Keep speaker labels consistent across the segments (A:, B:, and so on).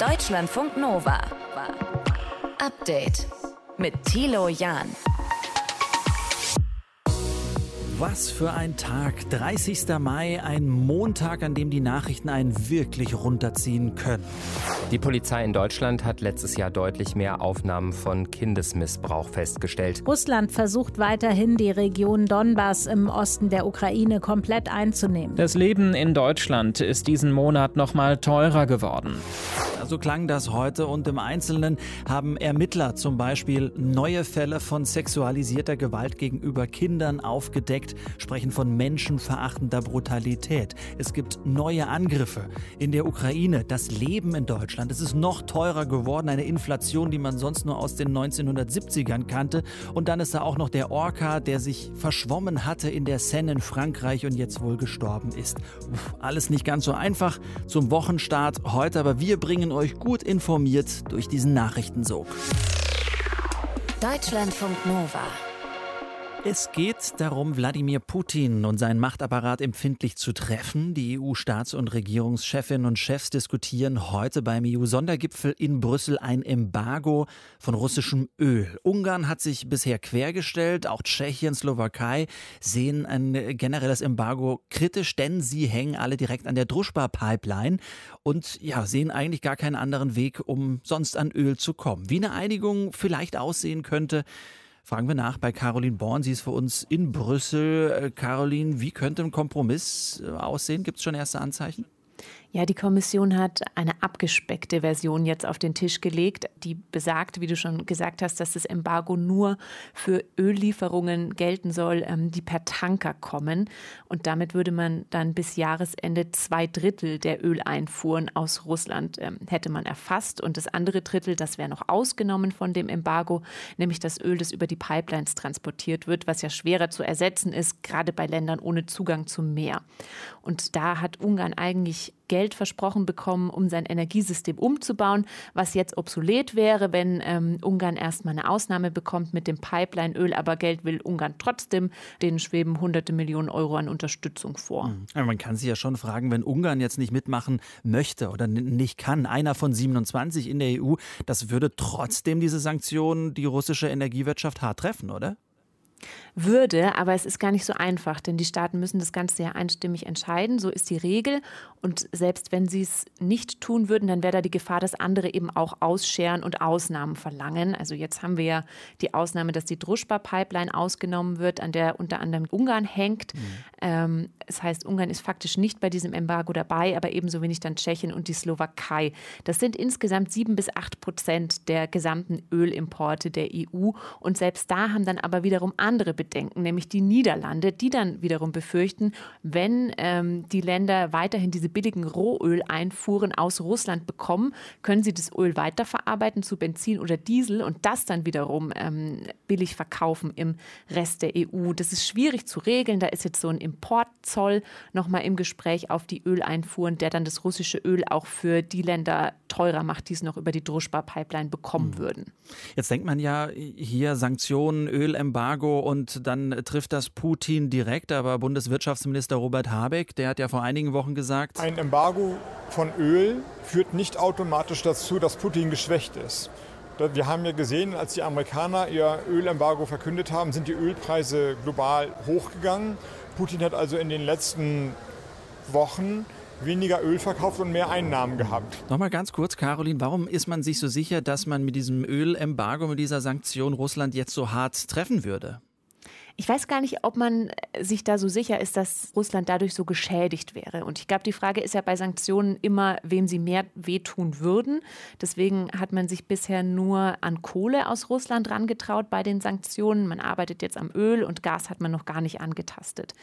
A: Deutschlandfunk Nova. Update mit Thilo Jahn.
B: Was für ein Tag. 30. Mai, ein Montag, an dem die Nachrichten einen wirklich runterziehen können.
C: Die Polizei in Deutschland hat letztes Jahr deutlich mehr Aufnahmen von Kindesmissbrauch festgestellt.
D: Russland versucht weiterhin, die Region Donbass im Osten der Ukraine komplett einzunehmen.
E: Das Leben in Deutschland ist diesen Monat noch mal teurer geworden.
B: So klang das heute und im Einzelnen haben Ermittler zum Beispiel neue Fälle von sexualisierter Gewalt gegenüber Kindern aufgedeckt, sprechen von menschenverachtender Brutalität. Es gibt neue Angriffe in der Ukraine, das Leben in Deutschland. Es ist noch teurer geworden, eine Inflation, die man sonst nur aus den 1970ern kannte. Und dann ist da auch noch der Orca, der sich verschwommen hatte in der Seine in Frankreich und jetzt wohl gestorben ist. Uff, alles nicht ganz so einfach zum Wochenstart heute, aber wir bringen euch gut informiert durch diesen Nachrichtensog.
A: Deutschlandfunk Nova.
B: Es geht darum, Wladimir Putin und seinen Machtapparat empfindlich zu treffen. Die EU-Staats- und Regierungschefinnen und Chefs diskutieren heute beim EU-Sondergipfel in Brüssel ein Embargo von russischem Öl. Ungarn hat sich bisher quergestellt, auch Tschechien, Slowakei sehen ein generelles Embargo kritisch, denn sie hängen alle direkt an der Druschba-Pipeline und ja, sehen eigentlich gar keinen anderen Weg, um sonst an Öl zu kommen. Wie eine Einigung vielleicht aussehen könnte, Fragen wir nach bei Caroline Born. Sie ist für uns in Brüssel. Äh, Caroline, wie könnte ein Kompromiss äh, aussehen? Gibt es schon erste Anzeichen?
F: Ja, die Kommission hat eine abgespeckte Version jetzt auf den Tisch gelegt, die besagt, wie du schon gesagt hast, dass das Embargo nur für Öllieferungen gelten soll, ähm, die per Tanker kommen. Und damit würde man dann bis Jahresende zwei Drittel der Öleinfuhren aus Russland ähm, hätte man erfasst. Und das andere Drittel, das wäre noch ausgenommen von dem Embargo, nämlich das Öl, das über die Pipelines transportiert wird, was ja schwerer zu ersetzen ist, gerade bei Ländern ohne Zugang zum Meer. Und da hat Ungarn eigentlich Geld versprochen bekommen, um sein Energiesystem umzubauen, was jetzt obsolet wäre, wenn ähm, Ungarn erstmal eine Ausnahme bekommt mit dem Pipeline-Öl, aber Geld will Ungarn trotzdem. Denen schweben hunderte Millionen Euro an Unterstützung vor.
B: Mhm. man kann sich ja schon fragen, wenn Ungarn jetzt nicht mitmachen möchte oder nicht kann, einer von 27 in der EU, das würde trotzdem diese Sanktionen die russische Energiewirtschaft hart treffen, oder?
F: Würde, aber es ist gar nicht so einfach, denn die Staaten müssen das Ganze ja einstimmig entscheiden. So ist die Regel. Und selbst wenn sie es nicht tun würden, dann wäre da die Gefahr, dass andere eben auch ausscheren und Ausnahmen verlangen. Also jetzt haben wir ja die Ausnahme, dass die Druschba-Pipeline ausgenommen wird, an der unter anderem Ungarn hängt. Mhm. Ähm, das heißt, Ungarn ist faktisch nicht bei diesem Embargo dabei, aber ebenso wenig dann Tschechien und die Slowakei. Das sind insgesamt sieben bis acht Prozent der gesamten Ölimporte der EU. Und selbst da haben dann aber wiederum andere Bedenken, nämlich die Niederlande, die dann wiederum befürchten, wenn ähm, die Länder weiterhin diese billigen Rohöleinfuhren aus Russland bekommen, können sie das Öl weiterverarbeiten zu Benzin oder Diesel und das dann wiederum ähm, billig verkaufen im Rest der EU. Das ist schwierig zu regeln. Da ist jetzt so ein Importzoll nochmal im Gespräch auf die Öleinfuhren, der dann das russische Öl auch für die Länder teurer macht, die es noch über die Druschba-Pipeline bekommen mhm. würden.
B: Jetzt denkt man ja hier Sanktionen, Ölembargo und dann trifft das Putin direkt. Aber Bundeswirtschaftsminister Robert Habeck, der hat ja vor einigen Wochen gesagt,
G: ein Embargo von Öl führt nicht automatisch dazu, dass Putin geschwächt ist. Wir haben ja gesehen, als die Amerikaner ihr Ölembargo verkündet haben, sind die Ölpreise global hochgegangen. Putin hat also in den letzten Wochen weniger Öl verkauft und mehr Einnahmen gehabt.
B: Nochmal ganz kurz, Caroline, warum ist man sich so sicher, dass man mit diesem Ölembargo, mit dieser Sanktion Russland jetzt so hart treffen würde?
F: Ich weiß gar nicht, ob man sich da so sicher ist, dass Russland dadurch so geschädigt wäre. Und ich glaube, die Frage ist ja bei Sanktionen immer, wem sie mehr wehtun würden. Deswegen hat man sich bisher nur an Kohle aus Russland rangetraut bei den Sanktionen. Man arbeitet jetzt am Öl und Gas hat man noch gar nicht angetastet.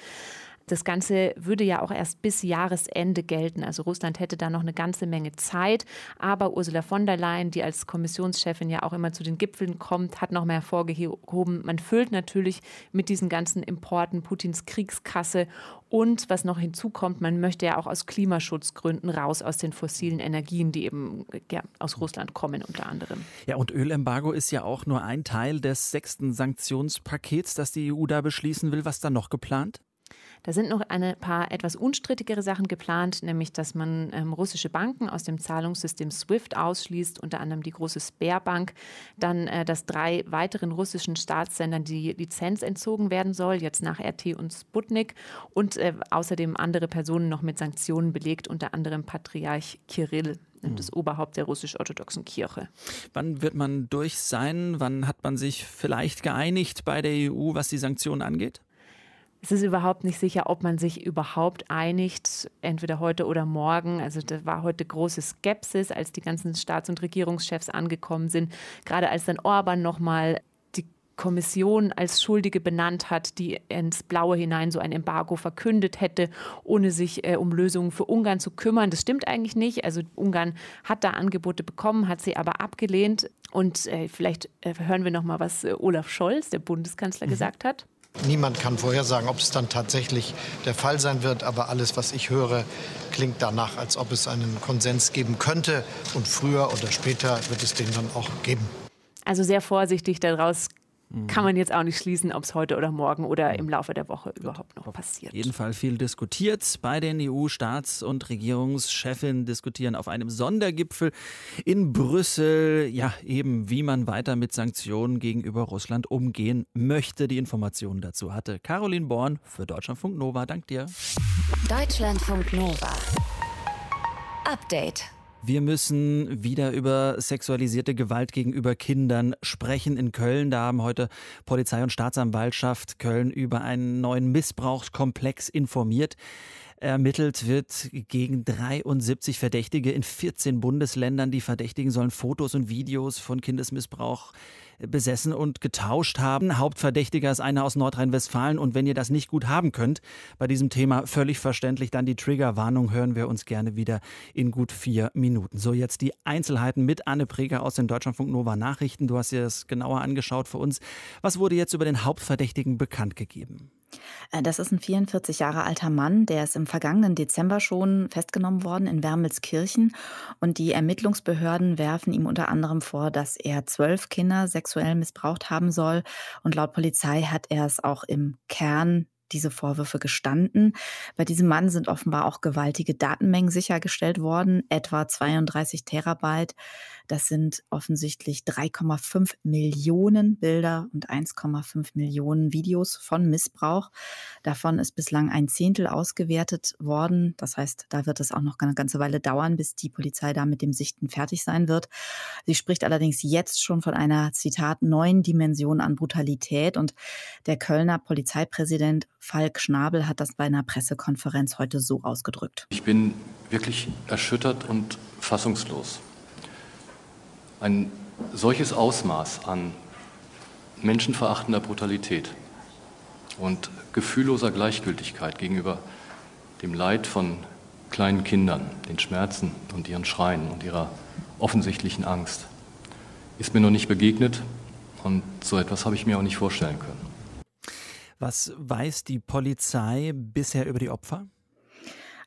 F: Das Ganze würde ja auch erst bis Jahresende gelten. Also Russland hätte da noch eine ganze Menge Zeit. Aber Ursula von der Leyen, die als Kommissionschefin ja auch immer zu den Gipfeln kommt, hat noch mal hervorgehoben, man füllt natürlich mit diesen ganzen Importen Putins Kriegskasse. Und was noch hinzukommt, man möchte ja auch aus Klimaschutzgründen raus aus den fossilen Energien, die eben ja, aus Russland kommen unter anderem.
B: Ja, und Ölembargo ist ja auch nur ein Teil des sechsten Sanktionspakets, das die EU da beschließen will. Was da noch geplant?
F: Da sind noch ein paar etwas unstrittigere Sachen geplant, nämlich dass man ähm, russische Banken aus dem Zahlungssystem SWIFT ausschließt, unter anderem die große Sperrbank. Dann, äh, dass drei weiteren russischen Staatssendern die Lizenz entzogen werden soll, jetzt nach RT und Sputnik. Und äh, außerdem andere Personen noch mit Sanktionen belegt, unter anderem Patriarch Kirill das Oberhaupt der russisch-orthodoxen Kirche.
B: Wann wird man durch sein? Wann hat man sich vielleicht geeinigt bei der EU, was die Sanktionen angeht?
F: Es ist überhaupt nicht sicher, ob man sich überhaupt einigt, entweder heute oder morgen. Also da war heute große Skepsis, als die ganzen Staats- und Regierungschefs angekommen sind. Gerade als dann Orban nochmal Kommission als Schuldige benannt hat, die ins Blaue hinein so ein Embargo verkündet hätte, ohne sich äh, um Lösungen für Ungarn zu kümmern. Das stimmt eigentlich nicht. Also Ungarn hat da Angebote bekommen, hat sie aber abgelehnt. Und äh, vielleicht äh, hören wir noch mal, was äh, Olaf Scholz, der Bundeskanzler, mhm. gesagt hat.
H: Niemand kann vorhersagen, ob es dann tatsächlich der Fall sein wird. Aber alles, was ich höre, klingt danach, als ob es einen Konsens geben könnte. Und früher oder später wird es den dann auch geben.
F: Also sehr vorsichtig daraus kann man jetzt auch nicht schließen, ob es heute oder morgen oder im Laufe der Woche überhaupt noch passiert.
B: Auf jeden Fall viel diskutiert. Bei den EU-Staats- und Regierungschefinnen diskutieren auf einem Sondergipfel in Brüssel, ja, eben wie man weiter mit Sanktionen gegenüber Russland umgehen möchte. Die Informationen dazu hatte Caroline Born für Deutschlandfunk Nova. Dank dir.
A: Deutschlandfunk Nova. Update.
B: Wir müssen wieder über sexualisierte Gewalt gegenüber Kindern sprechen. In Köln, da haben heute Polizei und Staatsanwaltschaft Köln über einen neuen Missbrauchskomplex informiert. Ermittelt wird gegen 73 Verdächtige in 14 Bundesländern. Die Verdächtigen sollen Fotos und Videos von Kindesmissbrauch besessen und getauscht haben. Hauptverdächtiger ist einer aus Nordrhein-Westfalen. Und wenn ihr das nicht gut haben könnt, bei diesem Thema völlig verständlich, dann die Triggerwarnung hören wir uns gerne wieder in gut vier Minuten. So, jetzt die Einzelheiten mit Anne Preger aus den Deutschlandfunk Nova Nachrichten. Du hast dir das genauer angeschaut für uns. Was wurde jetzt über den Hauptverdächtigen bekannt gegeben?
I: Äh, das ist ein 44 Jahre alter Mann, der ist im vergangenen Dezember schon festgenommen worden in Wermelskirchen. Und die Ermittlungsbehörden werfen ihm unter anderem vor, dass er zwölf Kinder sexuell missbraucht haben soll. Und laut Polizei hat er es auch im Kern diese Vorwürfe gestanden. Bei diesem Mann sind offenbar auch gewaltige Datenmengen sichergestellt worden, etwa 32 Terabyte. Das sind offensichtlich 3,5 Millionen Bilder und 1,5 Millionen Videos von Missbrauch. Davon ist bislang ein Zehntel ausgewertet worden. Das heißt, da wird es auch noch eine ganze Weile dauern, bis die Polizei da mit dem Sichten fertig sein wird. Sie spricht allerdings jetzt schon von einer, Zitat, neuen Dimension an Brutalität. Und der Kölner Polizeipräsident Falk Schnabel hat das bei einer Pressekonferenz heute so ausgedrückt.
J: Ich bin wirklich erschüttert und fassungslos. Ein solches Ausmaß an menschenverachtender Brutalität und gefühlloser Gleichgültigkeit gegenüber dem Leid von kleinen Kindern, den Schmerzen und ihren Schreien und ihrer offensichtlichen Angst, ist mir noch nicht begegnet und so etwas habe ich mir auch nicht vorstellen können.
B: Was weiß die Polizei bisher über die Opfer?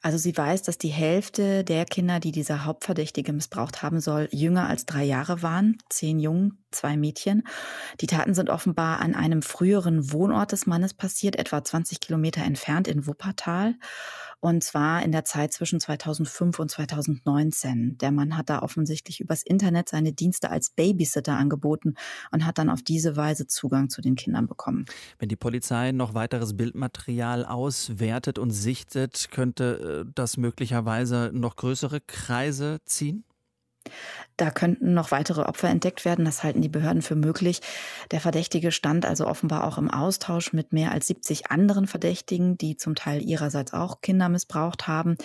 I: Also sie weiß, dass die Hälfte der Kinder, die dieser Hauptverdächtige missbraucht haben soll, jünger als drei Jahre waren. Zehn Jungen, zwei Mädchen. Die Taten sind offenbar an einem früheren Wohnort des Mannes passiert, etwa 20 Kilometer entfernt in Wuppertal. Und zwar in der Zeit zwischen 2005 und 2019. Der Mann hat da offensichtlich übers Internet seine Dienste als Babysitter angeboten und hat dann auf diese Weise Zugang zu den Kindern bekommen.
B: Wenn die Polizei noch weiteres Bildmaterial auswertet und sichtet, könnte äh, das möglicherweise noch größere Kreise ziehen?
I: Da könnten noch weitere Opfer entdeckt werden. Das halten die Behörden für möglich. Der Verdächtige stand also offenbar auch im Austausch mit mehr als 70 anderen Verdächtigen, die zum Teil ihrerseits auch Kinder missbraucht haben.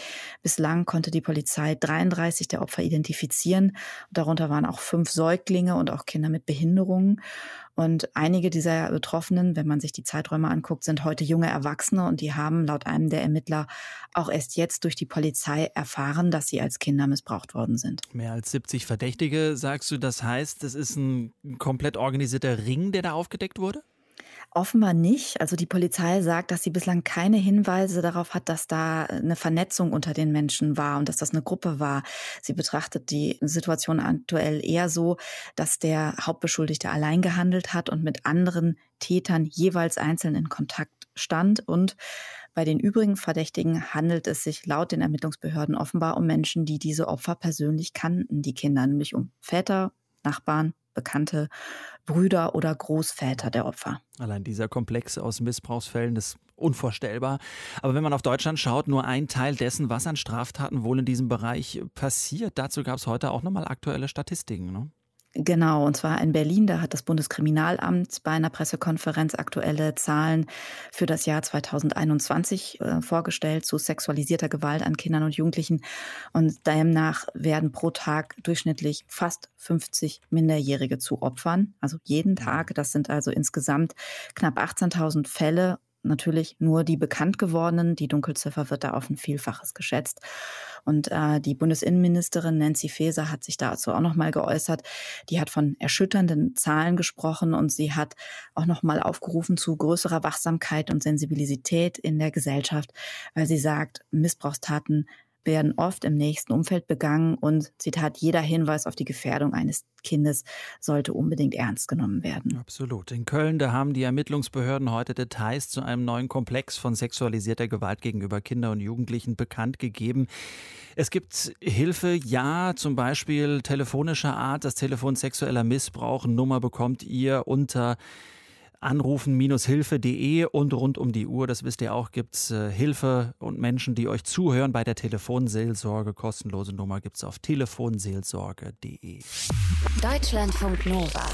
I: Bislang konnte die Polizei 33 der Opfer identifizieren. Darunter waren auch fünf Säuglinge und auch Kinder mit Behinderungen. Und einige dieser Betroffenen, wenn man sich die Zeiträume anguckt, sind heute junge Erwachsene und die haben laut einem der Ermittler auch erst jetzt durch die Polizei erfahren, dass sie als Kinder missbraucht worden sind.
B: Mehr als 70 Verdächtige, sagst du, das heißt, es ist ein komplett organisierter Ring, der da aufgedeckt wurde?
I: Offenbar nicht. Also die Polizei sagt, dass sie bislang keine Hinweise darauf hat, dass da eine Vernetzung unter den Menschen war und dass das eine Gruppe war. Sie betrachtet die Situation aktuell eher so, dass der Hauptbeschuldigte allein gehandelt hat und mit anderen Tätern jeweils einzeln in Kontakt stand und Bei den übrigen Verdächtigen handelt es sich laut den Ermittlungsbehörden offenbar um Menschen, die diese Opfer persönlich kannten, die Kinder, nämlich um Väter, Nachbarn, Bekannte, Brüder oder Großväter der Opfer.
B: Allein dieser Komplex aus Missbrauchsfällen ist unvorstellbar. Aber wenn man auf Deutschland schaut, nur ein Teil dessen, was an Straftaten wohl in diesem Bereich passiert. Dazu gab es heute auch nochmal aktuelle Statistiken. Ne?
I: Genau, und zwar in Berlin. Da hat das Bundeskriminalamt bei einer Pressekonferenz aktuelle Zahlen für das Jahr 2021 äh, vorgestellt zu sexualisierter Gewalt an Kindern und Jugendlichen. Und demnach werden pro Tag durchschnittlich fast 50 Minderjährige zu Opfern. Also jeden Tag. Das sind also insgesamt knapp 18.000 Fälle natürlich nur die bekannt gewordenen. Die Dunkelziffer wird da auf ein Vielfaches geschätzt. Und äh, die Bundesinnenministerin Nancy Faeser hat sich dazu auch nochmal geäußert. Die hat von erschütternden Zahlen gesprochen und sie hat auch nochmal aufgerufen zu größerer Wachsamkeit und Sensibilität in der Gesellschaft, weil sie sagt, Missbrauchstaten werden oft im nächsten Umfeld begangen und Zitat, jeder Hinweis auf die Gefährdung eines Kindes sollte unbedingt ernst genommen werden.
B: Absolut. In Köln, da haben die Ermittlungsbehörden heute Details zu einem neuen Komplex von sexualisierter Gewalt gegenüber Kindern und Jugendlichen bekannt gegeben. Es gibt Hilfe, ja, zum Beispiel telefonischer Art, das Telefon sexueller Missbrauch. Nummer bekommt ihr unter anrufen-hilfe.de und rund um die Uhr, das wisst ihr auch, gibt es äh, Hilfe und Menschen, die euch zuhören bei der Telefonseelsorge. Kostenlose Nummer gibt es auf telefonseelsorge.de.
A: Deutschlandfunk Nova.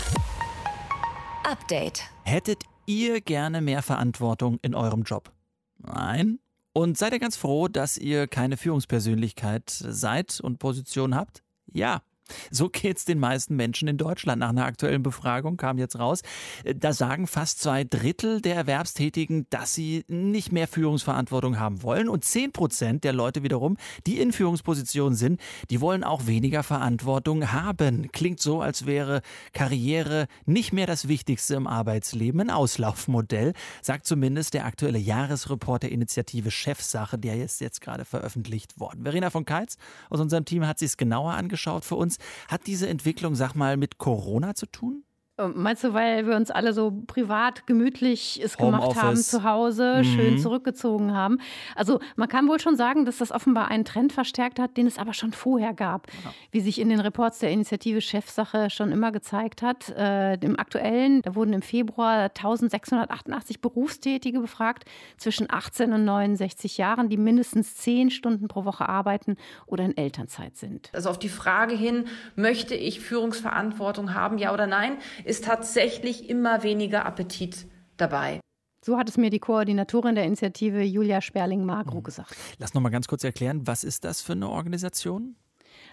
A: Update.
B: Hättet ihr gerne mehr Verantwortung in eurem Job? Nein? Und seid ihr ganz froh, dass ihr keine Führungspersönlichkeit seid und Position habt? Ja. So geht es den meisten Menschen in Deutschland. Nach einer aktuellen Befragung kam jetzt raus, äh, da sagen fast zwei Drittel der Erwerbstätigen, dass sie nicht mehr Führungsverantwortung haben wollen. Und zehn Prozent der Leute wiederum, die in Führungspositionen sind, die wollen auch weniger Verantwortung haben. Klingt so, als wäre Karriere nicht mehr das Wichtigste im Arbeitsleben. Ein Auslaufmodell, sagt zumindest der aktuelle Jahresreport der Initiative Chefsache, der ist jetzt gerade veröffentlicht worden. Verena von Keitz aus unserem Team hat sich es genauer angeschaut für uns. Hat diese Entwicklung, sag mal, mit Corona zu tun?
K: Meinst du, weil wir uns alle so privat gemütlich es gemacht haben zu Hause, mhm. schön zurückgezogen haben? Also man kann wohl schon sagen, dass das offenbar einen Trend verstärkt hat, den es aber schon vorher gab, ja. wie sich in den Reports der Initiative Chefsache schon immer gezeigt hat. Äh, Im aktuellen, da wurden im Februar 1688 Berufstätige befragt zwischen 18 und 69 Jahren, die mindestens 10 Stunden pro Woche arbeiten oder in Elternzeit sind.
L: Also auf die Frage hin, möchte ich Führungsverantwortung haben, ja oder nein, ist tatsächlich immer weniger Appetit dabei.
K: So hat es mir die Koordinatorin der Initiative Julia Sperling-Magro mhm. gesagt.
B: Lass noch mal ganz kurz erklären, was ist das für eine Organisation?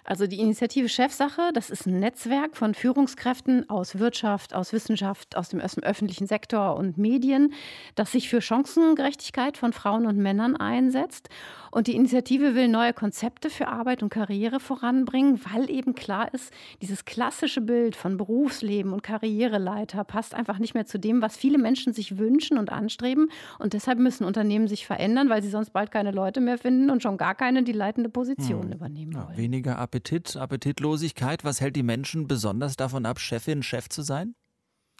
K: Also die Initiative Chefsache, das ist ein Netzwerk von Führungskräften aus Wirtschaft, aus Wissenschaft, aus dem öffentlichen Sektor und Medien, das sich für Chancengerechtigkeit von Frauen und Männern einsetzt. Und die Initiative will neue Konzepte für Arbeit und Karriere voranbringen, weil eben klar ist, dieses klassische Bild von Berufsleben und Karriereleiter passt einfach nicht mehr zu dem, was viele Menschen sich wünschen und anstreben. Und deshalb müssen Unternehmen sich verändern, weil sie sonst bald keine Leute mehr finden und schon gar keine, die leitende Position hm. übernehmen wollen.
B: Ja, weniger Appetit, Appetitlosigkeit. Was hält die Menschen besonders davon ab, Chefin, Chef zu sein?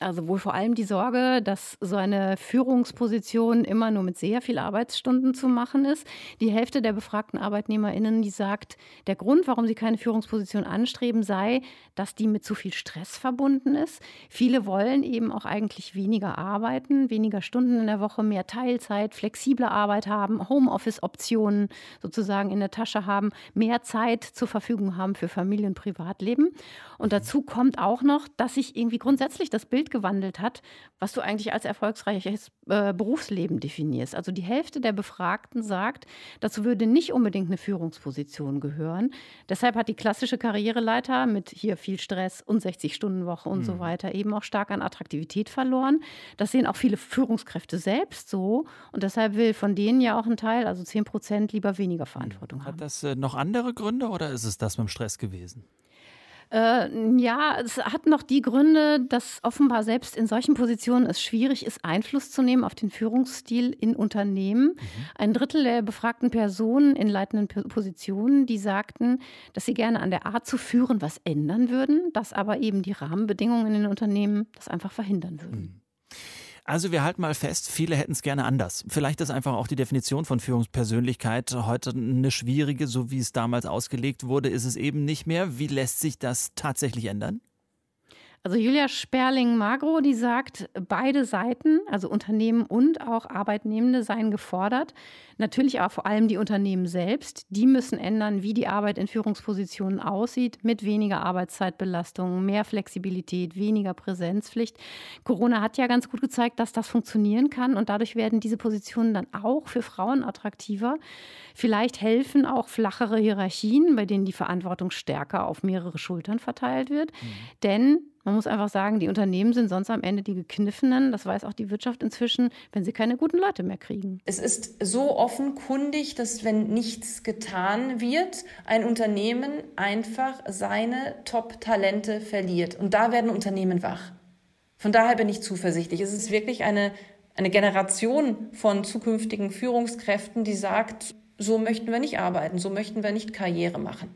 K: Also wohl vor allem die Sorge, dass so eine Führungsposition immer nur mit sehr viel Arbeitsstunden zu machen ist. Die Hälfte der befragten ArbeitnehmerInnen, die sagt, der Grund, warum sie keine Führungsposition anstreben, sei, dass die mit zu viel Stress verbunden ist. Viele wollen eben auch eigentlich weniger arbeiten, weniger Stunden in der Woche, mehr Teilzeit, flexible Arbeit haben, Homeoffice-Optionen sozusagen in der Tasche haben, mehr Zeit zur Verfügung haben für Familie und Privatleben. Und dazu kommt auch noch, dass sich irgendwie grundsätzlich das Bild gewandelt hat, was du eigentlich als erfolgsreiches äh, Berufsleben definierst. Also die Hälfte der Befragten sagt, dazu würde nicht unbedingt eine Führungsposition gehören. Deshalb hat die klassische Karriereleiter mit hier viel Stress und 60-Stunden-Woche und mhm. so weiter eben auch stark an Attraktivität verloren. Das sehen auch viele Führungskräfte selbst so. Und deshalb will von denen ja auch ein Teil, also 10 Prozent, lieber weniger Verantwortung
B: hat
K: haben.
B: Hat das äh, noch andere Gründe oder ist es das mit dem Stress gewesen?
K: Äh, ja, es hat noch die Gründe, dass offenbar selbst in solchen Positionen es schwierig ist, Einfluss zu nehmen auf den Führungsstil in Unternehmen. Mhm. Ein Drittel der befragten Personen in leitenden Positionen, die sagten, dass sie gerne an der Art zu führen was ändern würden, dass aber eben die Rahmenbedingungen in den Unternehmen das einfach verhindern würden. Mhm.
B: Also wir halten mal fest, viele hätten es gerne anders. Vielleicht ist einfach auch die Definition von Führungspersönlichkeit heute eine schwierige, so wie es damals ausgelegt wurde, ist es eben nicht mehr. Wie lässt sich das tatsächlich ändern?
K: Also Julia Sperling-Magro, die sagt, beide Seiten, also Unternehmen und auch Arbeitnehmende, seien gefordert. Natürlich aber vor allem die Unternehmen selbst. Die müssen ändern, wie die Arbeit in Führungspositionen aussieht, mit weniger Arbeitszeitbelastung, mehr Flexibilität, weniger Präsenzpflicht. Corona hat ja ganz gut gezeigt, dass das funktionieren kann und dadurch werden diese Positionen dann auch für Frauen attraktiver. Vielleicht helfen auch flachere Hierarchien, bei denen die Verantwortung stärker auf mehrere Schultern verteilt wird. Mhm. Denn man muss einfach sagen, die Unternehmen sind sonst am Ende die Gekniffenen. Das weiß auch die Wirtschaft inzwischen, wenn sie keine guten Leute mehr kriegen.
L: Es ist so offenkundig, dass wenn nichts getan wird, ein Unternehmen einfach seine Top-Talente verliert. Und da werden Unternehmen wach. Von daher bin ich zuversichtlich. Es ist wirklich eine, eine Generation von zukünftigen Führungskräften, die sagt, so möchten wir nicht arbeiten, so möchten wir nicht Karriere machen.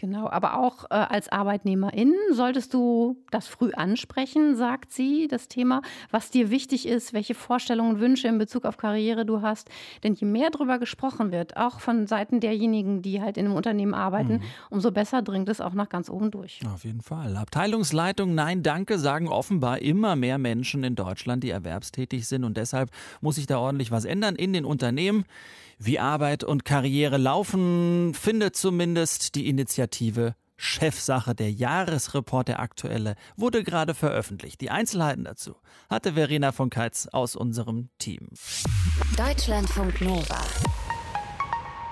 K: Genau, aber auch äh, als Arbeitnehmerin solltest du das früh ansprechen, sagt sie, das Thema, was dir wichtig ist, welche Vorstellungen und Wünsche in Bezug auf Karriere du hast. Denn je mehr darüber gesprochen wird, auch von Seiten derjenigen, die halt in einem Unternehmen arbeiten, mhm. umso besser dringt es auch nach ganz oben durch.
B: Auf jeden Fall. Abteilungsleitung, nein, danke, sagen offenbar immer mehr Menschen in Deutschland, die erwerbstätig sind. Und deshalb muss sich da ordentlich was ändern in den Unternehmen. Wie Arbeit und Karriere laufen, findet zumindest die Initiative Chefsache. Der Jahresreport, der aktuelle, wurde gerade veröffentlicht. Die Einzelheiten dazu hatte Verena von Keitz aus unserem Team.
A: Deutschlandfunk Nova.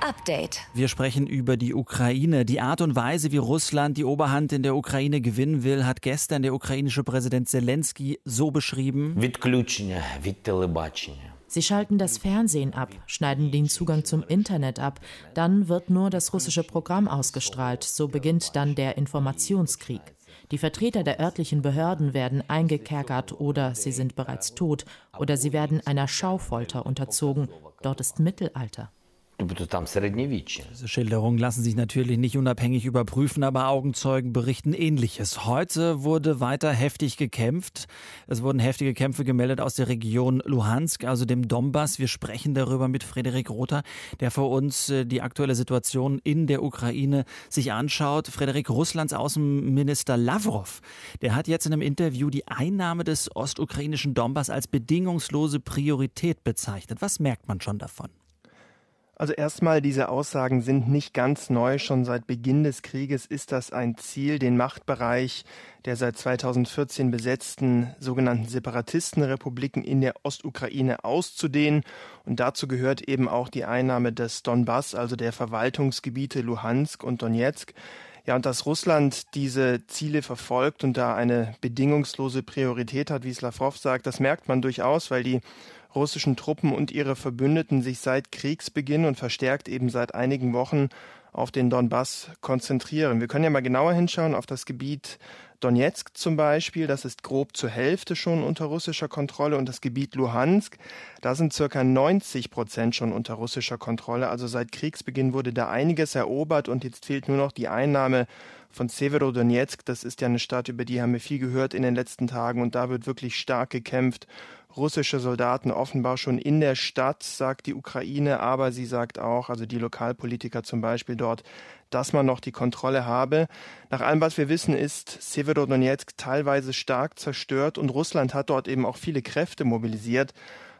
A: Update.
B: Wir sprechen über die Ukraine. Die Art und Weise, wie Russland die Oberhand in der Ukraine gewinnen will, hat gestern der ukrainische Präsident Zelensky so beschrieben.
M: Відключення від телебачення.
N: Sie schalten das Fernsehen ab, schneiden den Zugang zum Internet ab, dann wird nur das russische Programm ausgestrahlt, so beginnt dann der Informationskrieg. Die Vertreter der örtlichen Behörden werden eingekerkert oder sie sind bereits tot oder sie werden einer Schaufolter unterzogen. Dort ist Mittelalter.
B: Diese Schilderungen lassen sich natürlich nicht unabhängig überprüfen, aber Augenzeugen berichten Ähnliches. Heute wurde weiter heftig gekämpft. Es wurden heftige Kämpfe gemeldet aus der Region Luhansk, also dem Donbass. Wir sprechen darüber mit Frederik Rother, der für uns äh, die aktuelle Situation in der Ukraine sich anschaut. Frederik, Russlands Außenminister Lavrov, der hat jetzt in einem Interview die Einnahme des ostukrainischen Donbass als bedingungslose Priorität bezeichnet. Was merkt man schon davon?
O: Also erstmal, diese Aussagen sind nicht ganz neu. Schon seit Beginn des Krieges ist das ein Ziel, den Machtbereich der seit 2014 besetzten sogenannten Separatistenrepubliken in der Ostukraine auszudehnen. Und dazu gehört eben auch die Einnahme des Donbass, also der Verwaltungsgebiete Luhansk und Donetsk. Ja, und dass Russland diese Ziele verfolgt und da eine bedingungslose Priorität hat, wie Slavov sagt, das merkt man durchaus, weil die russischen Truppen und ihre Verbündeten sich seit Kriegsbeginn und verstärkt eben seit einigen Wochen auf den Donbass konzentrieren. Wir können ja mal genauer hinschauen auf das Gebiet Donetsk zum Beispiel. Das ist grob zur Hälfte schon unter russischer Kontrolle und das Gebiet Luhansk, da sind circa 90 Prozent schon unter russischer Kontrolle. Also seit Kriegsbeginn wurde da einiges erobert und jetzt fehlt nur noch die Einnahme von Severodonetsk. Das ist ja eine Stadt, über die haben wir viel gehört in den letzten Tagen und da wird wirklich stark gekämpft russische Soldaten offenbar schon in der Stadt, sagt die Ukraine, aber sie sagt auch, also die Lokalpolitiker zum Beispiel dort, dass man noch die Kontrolle habe. Nach allem, was wir wissen, ist Severodonetsk teilweise stark zerstört und Russland hat dort eben auch viele Kräfte mobilisiert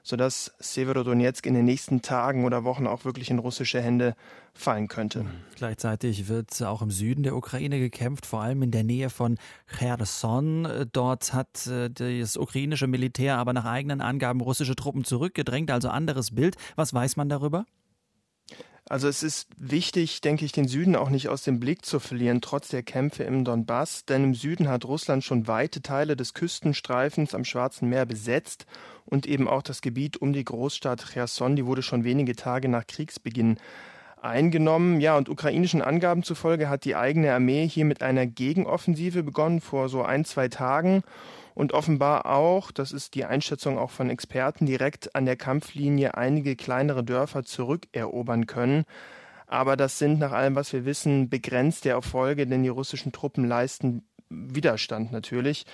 O: sodass Severodonetsk in den nächsten Tagen oder Wochen auch wirklich in russische Hände fallen könnte. Mhm.
B: Gleichzeitig wird auch im Süden der Ukraine gekämpft, vor allem in der Nähe von Cherson. Dort hat äh, das ukrainische Militär aber nach eigenen Angaben russische Truppen zurückgedrängt, also anderes Bild. Was weiß man darüber?
O: Also es ist wichtig, denke ich, den Süden auch nicht aus dem Blick zu verlieren, trotz der Kämpfe im Donbass. Denn im Süden hat Russland schon weite Teile des Küstenstreifens am Schwarzen Meer besetzt und eben auch das Gebiet um die Großstadt Cherson, die wurde schon wenige Tage nach Kriegsbeginn eingenommen. Ja, und ukrainischen Angaben zufolge hat die eigene Armee hier mit einer Gegenoffensive begonnen vor so ein, zwei Tagen und offenbar auch, das ist die Einschätzung auch von Experten, direkt an der Kampflinie einige kleinere Dörfer zurückerobern können. Aber das sind nach allem, was wir wissen, begrenzte Erfolge, denn die russischen Truppen leisten Widerstand natürlich.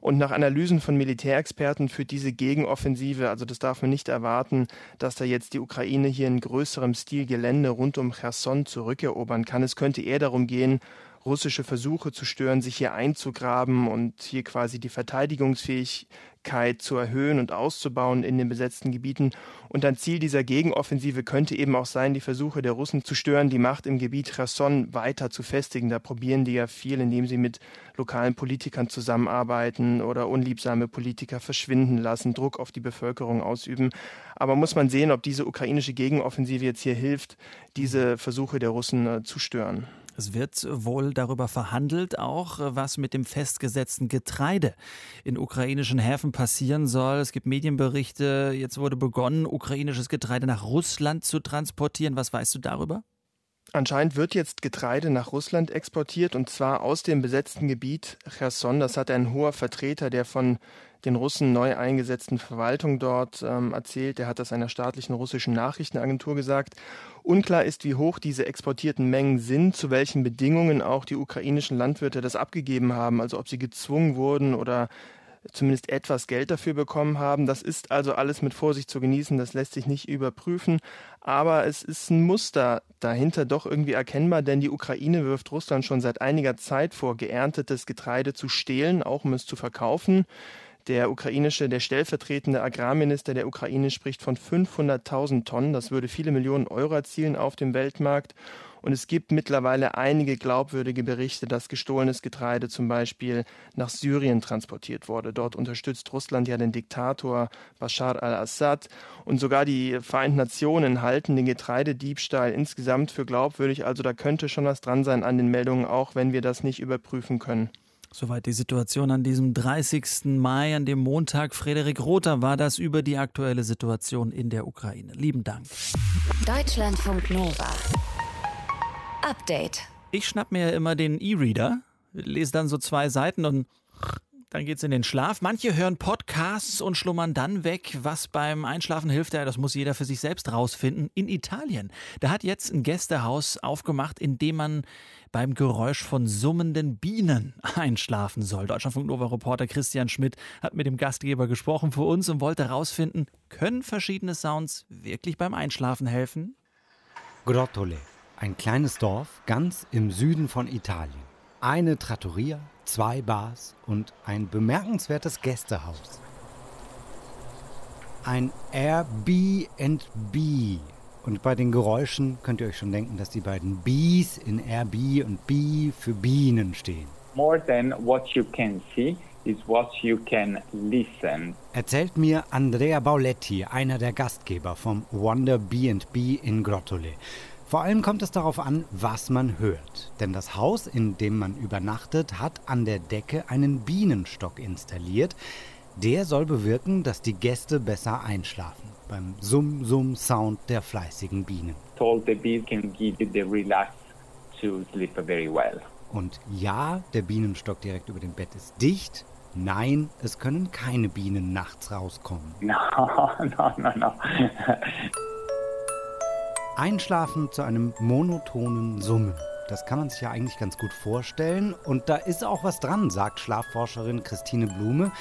O: Und nach Analysen von Militärexperten führt diese Gegenoffensive, also das darf man nicht erwarten, dass da jetzt die Ukraine hier in größerem Stil Gelände rund um Cherson zurückerobern kann. Es könnte eher darum gehen, russische Versuche zu stören, sich hier einzugraben und hier quasi die Verteidigungsfähigkeit zu erhöhen und auszubauen in den besetzten Gebieten. Und ein Ziel dieser Gegenoffensive könnte eben auch sein, die Versuche der Russen zu stören, die Macht im Gebiet Cherson weiter zu festigen. Da probieren die ja viel, indem sie mit lokalen Politikern zusammenarbeiten oder unliebsame Politiker verschwinden lassen, Druck auf die Bevölkerung ausüben. Aber muss man sehen, ob diese ukrainische Gegenoffensive jetzt hier hilft, diese Versuche der Russen äh, zu stören.
B: Es wird wohl darüber verhandelt, auch was mit dem festgesetzten Getreide in ukrainischen Häfen passieren soll. Es gibt Medienberichte, jetzt wurde begonnen, ukrainisches Getreide nach Russland zu transportieren. Was weißt du darüber?
O: Anscheinend wird jetzt Getreide nach Russland exportiert und zwar aus dem besetzten Gebiet Cherson. Das hat ein hoher Vertreter der von den Russen neu eingesetzten Verwaltung dort ähm, erzählt. Er hat das einer staatlichen russischen Nachrichtenagentur gesagt. Unklar ist, wie hoch diese exportierten Mengen sind, zu welchen Bedingungen auch die ukrainischen Landwirte das abgegeben haben, also ob sie gezwungen wurden oder zumindest etwas Geld dafür bekommen haben. Das ist also alles mit Vorsicht zu genießen, das lässt sich nicht überprüfen. Aber es ist ein Muster dahinter doch irgendwie erkennbar, denn die Ukraine wirft Russland schon seit einiger Zeit vor, geerntetes Getreide zu stehlen, auch um es zu verkaufen. Der ukrainische, der stellvertretende Agrarminister der Ukraine spricht von 500.000 Tonnen. Das würde viele Millionen Euro erzielen auf dem Weltmarkt. Und es gibt mittlerweile einige glaubwürdige Berichte, dass gestohlenes Getreide zum Beispiel nach Syrien transportiert wurde. Dort unterstützt Russland ja den Diktator Bashar al-Assad. Und sogar die Vereinten Nationen halten den Getreidediebstahl insgesamt für glaubwürdig. Also da könnte schon was dran sein an den Meldungen, auch wenn wir das nicht überprüfen können.
B: Soweit die Situation an diesem 30. Mai, an dem Montag. Frederik Rother war das über die aktuelle Situation in der Ukraine. Lieben Dank.
A: Deutschlandfunk Nova. Update.
B: Ich schnapp mir immer den E-Reader, lese dann so zwei Seiten und dann geht's in den Schlaf. Manche hören Podcasts und schlummern dann weg. Was beim Einschlafen hilft, das muss jeder für sich selbst rausfinden. In Italien, da hat jetzt ein Gästehaus aufgemacht, in dem man beim Geräusch von summenden Bienen einschlafen soll. Deutschlandfunk Nova Reporter Christian Schmidt hat mit dem Gastgeber gesprochen für uns und wollte herausfinden, können verschiedene Sounds wirklich beim Einschlafen helfen?
P: Grottole, ein kleines Dorf ganz im Süden von Italien. Eine Trattoria, zwei Bars und ein bemerkenswertes Gästehaus. Ein Airbnb. Und bei den Geräuschen könnt ihr euch schon denken, dass die beiden Bs in Airbnb und B für Bienen stehen.
Q: More than what you can see is what you can listen.
P: Erzählt mir Andrea Bauletti, einer der Gastgeber vom Wonder B&B in Grottole. Vor allem kommt es darauf an, was man hört. Denn das Haus, in dem man übernachtet, hat an der Decke einen Bienenstock installiert. Der soll bewirken, dass die Gäste besser einschlafen. Beim Summ-Summ-Sound der fleißigen Bienen. Und ja, der Bienenstock direkt über dem Bett ist dicht. Nein, es können keine Bienen nachts rauskommen.
Q: No, no, no, no.
P: Einschlafen zu einem monotonen Summen. Das kann man sich ja eigentlich ganz gut vorstellen. Und da ist auch was dran, sagt Schlafforscherin Christine Blume,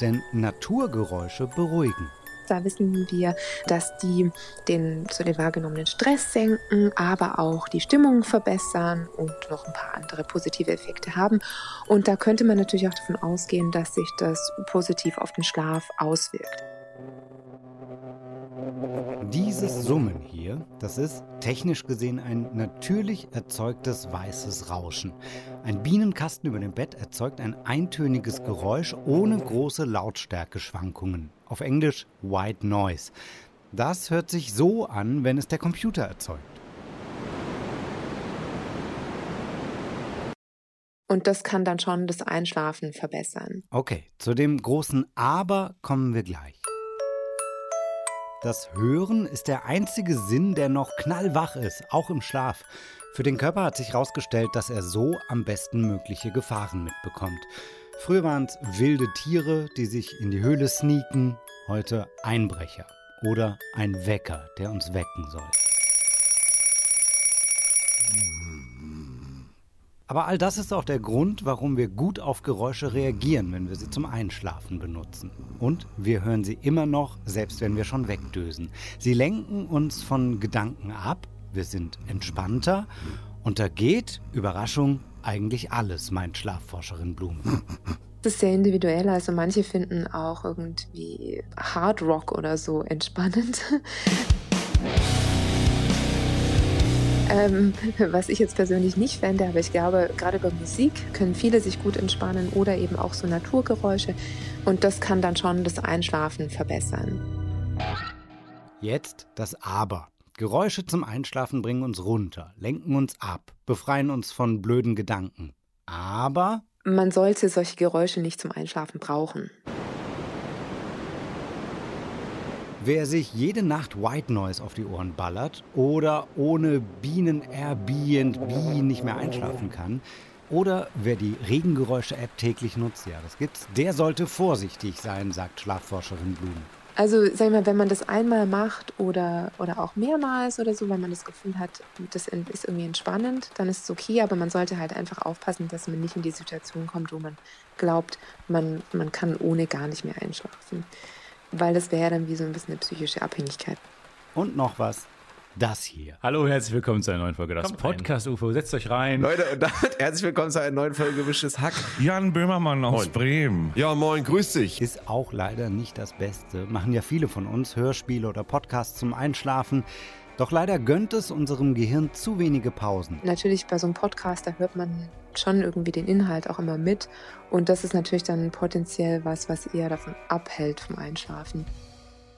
P: denn Naturgeräusche beruhigen.
R: Da wissen wir, dass die den zu den wahrgenommenen Stress senken, aber auch die Stimmung verbessern und noch ein paar andere positive Effekte haben. Und da könnte man natürlich auch davon ausgehen, dass sich das positiv auf den Schlaf auswirkt.
P: Dieses Summen hier, das ist technisch gesehen ein natürlich erzeugtes weißes Rauschen. Ein Bienenkasten über dem Bett erzeugt ein eintöniges Geräusch ohne große Lautstärkeschwankungen. Auf Englisch White Noise. Das hört sich so an, wenn es der Computer erzeugt.
R: Und das kann dann schon das Einschlafen verbessern.
P: Okay, zu dem großen Aber kommen wir gleich. Das Hören ist der einzige Sinn, der noch knallwach ist, auch im Schlaf. Für den Körper hat sich herausgestellt, dass er so am besten mögliche Gefahren mitbekommt. Früher waren es wilde Tiere, die sich in die Höhle sneaken, heute Einbrecher oder ein Wecker, der uns wecken soll. Aber all das ist auch der Grund, warum wir gut auf Geräusche reagieren, wenn wir sie zum Einschlafen benutzen. Und wir hören sie immer noch, selbst wenn wir schon wegdösen. Sie lenken uns von Gedanken ab, wir sind entspannter und da geht, Überraschung, eigentlich alles, meint Schlafforscherin Blum.
R: Das ist sehr individuell. Also manche finden auch irgendwie Hard Rock oder so entspannend. Ähm, was ich jetzt persönlich nicht fände, aber ich glaube, gerade bei Musik können viele sich gut entspannen oder eben auch so Naturgeräusche. Und das kann dann schon das Einschlafen verbessern.
P: Jetzt das Aber. Geräusche zum Einschlafen bringen uns runter, lenken uns ab, befreien uns von blöden Gedanken. Aber
R: man sollte solche Geräusche nicht zum Einschlafen brauchen.
P: Wer sich jede Nacht White Noise auf die Ohren ballert oder ohne Bienen Airbnb nicht mehr einschlafen kann, oder wer die Regengeräusche-App täglich nutzt, ja, das gibt's, der sollte vorsichtig sein, sagt Schlafforscherin Blum.
R: Also, sag ich mal, wenn man das einmal macht oder, oder auch mehrmals oder so, wenn man das Gefühl hat, das ist irgendwie entspannend, dann ist es okay, aber man sollte halt einfach aufpassen, dass man nicht in die Situation kommt, wo man glaubt, man, man kann ohne gar nicht mehr einschlafen weil das wäre dann wie so ein bisschen eine psychische Abhängigkeit.
P: Und noch was. Das hier.
S: Hallo, herzlich willkommen zu einer neuen Folge. Das Kommt Podcast rein. UFO. Setzt euch rein.
T: Leute, und damit herzlich willkommen zu einer neuen Folge Gemischtes Hack.
S: Jan Böhmermann aus
T: moin.
S: Bremen.
T: Ja, moin, grüß dich.
P: Ist auch leider nicht das Beste. Machen ja viele von uns Hörspiele oder Podcasts zum Einschlafen. Doch leider gönnt es unserem Gehirn zu wenige Pausen.
R: Natürlich bei so einem Podcast, da hört man schon irgendwie den Inhalt auch immer mit. Und das ist natürlich dann potenziell was, was eher davon abhält vom Einschlafen.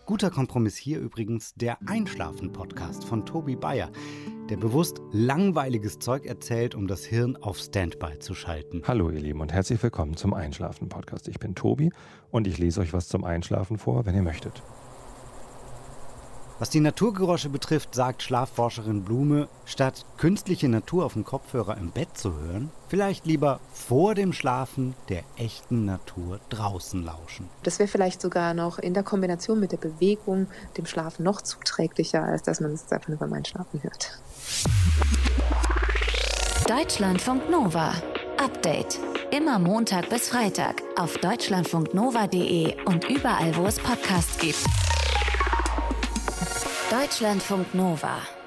P: Guter Kompromiss hier übrigens der Einschlafen-Podcast von Tobi Bayer, der bewusst langweiliges Zeug erzählt, um das Hirn auf Standby zu schalten.
U: Hallo ihr Lieben und herzlich willkommen zum Einschlafen-Podcast. Ich bin Tobi und ich lese euch was zum Einschlafen vor, wenn ihr möchtet.
P: Was die Naturgeräusche betrifft, sagt Schlafforscherin Blume, statt künstliche Natur auf dem Kopfhörer im Bett zu hören, vielleicht lieber vor dem Schlafen der echten Natur draußen lauschen.
R: Das wäre vielleicht sogar noch in der Kombination mit der Bewegung dem Schlafen noch zuträglicher, als dass man es einfach nur beim Einschlafen hört.
A: Deutschlandfunk Nova. Update. Immer Montag bis Freitag auf deutschlandfunknova.de und überall, wo es Podcasts gibt. Deutschlandfunk Nova